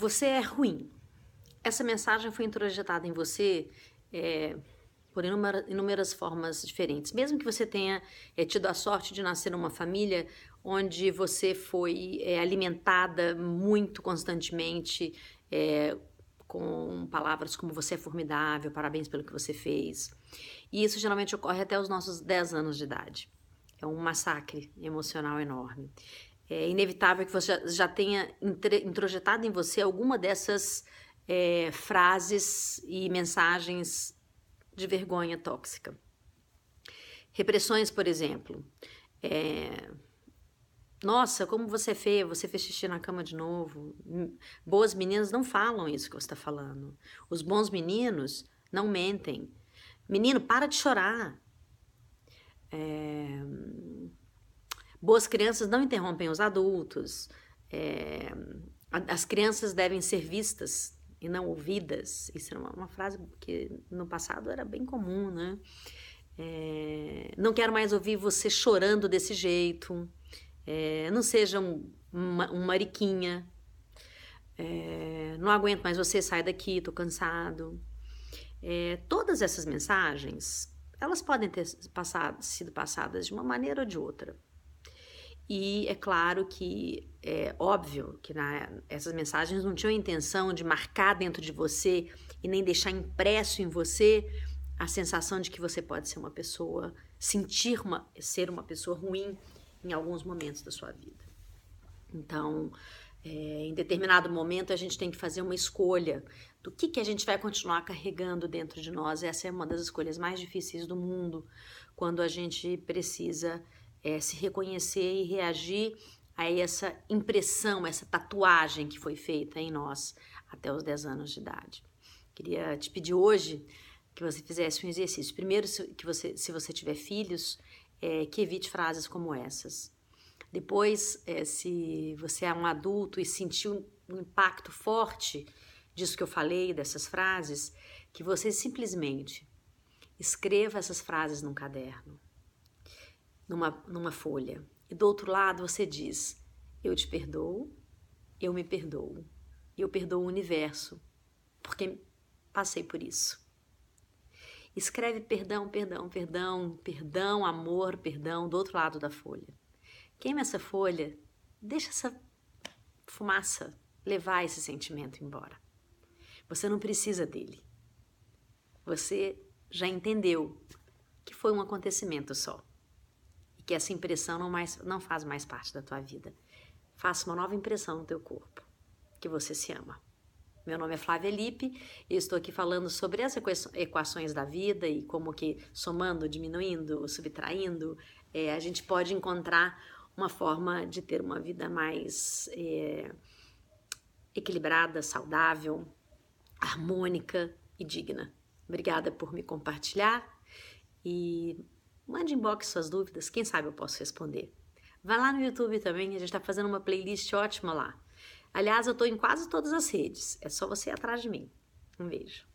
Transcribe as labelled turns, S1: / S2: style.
S1: Você é ruim. Essa mensagem foi introjetada em você é, por inúmeras, formas diferentes. Mesmo que você tenha é, tido a sorte de nascer numa família onde você foi é, alimentada muito constantemente é, com palavras como você é formidável, parabéns pelo que você fez. E isso geralmente ocorre até os nossos 10 anos de idade. É um massacre emocional enorme. É inevitável que você já tenha introjetado em você alguma dessas é, frases e mensagens de vergonha tóxica. Repressões, por exemplo. É, nossa, como você é feia, você fez xixi na cama de novo. Boas meninas não falam isso que você está falando. Os bons meninos não mentem. Menino, para de chorar. É... Boas crianças não interrompem os adultos. É... As crianças devem ser vistas e não ouvidas. Isso era uma, uma frase que no passado era bem comum, né? É... Não quero mais ouvir você chorando desse jeito. É... Não seja um, uma, um mariquinha. É... Não aguento mais você, sai daqui, tô cansado. Todas essas mensagens, elas podem ter passado, sido passadas de uma maneira ou de outra. E é claro que é óbvio que na, essas mensagens não tinham a intenção de marcar dentro de você e nem deixar impresso em você a sensação de que você pode ser uma pessoa, sentir uma, ser uma pessoa ruim em alguns momentos da sua vida. Então, é, em determinado momento, a gente tem que fazer uma escolha do que, que a gente vai continuar carregando dentro de nós. Essa é uma das escolhas mais difíceis do mundo, quando a gente precisa é, se reconhecer e reagir a essa impressão, essa tatuagem que foi feita em nós até os 10 anos de idade. Queria te pedir hoje que você fizesse um exercício. Primeiro, que você, se você tiver filhos, é, que evite frases como essas. Depois, é, se você é um adulto e sentiu um impacto forte disso que eu falei, dessas frases, que você simplesmente escreva essas frases num caderno, numa, numa folha. E do outro lado você diz: Eu te perdoo, eu me perdoo, eu perdoo o universo, porque passei por isso. Escreve perdão, perdão, perdão, perdão, amor, perdão do outro lado da folha. Queima essa folha, deixa essa fumaça levar esse sentimento embora. Você não precisa dele. Você já entendeu que foi um acontecimento só que essa impressão não, mais, não faz mais parte da tua vida. Faça uma nova impressão no teu corpo, que você se ama. Meu nome é Flávia Lippe e estou aqui falando sobre as equações da vida e como que somando, diminuindo, subtraindo, é, a gente pode encontrar uma forma de ter uma vida mais é, equilibrada, saudável, harmônica e digna. Obrigada por me compartilhar e mande inbox suas dúvidas, quem sabe eu posso responder. Vai lá no YouTube também, a gente está fazendo uma playlist ótima lá. Aliás, eu estou em quase todas as redes, é só você ir atrás de mim. Um beijo.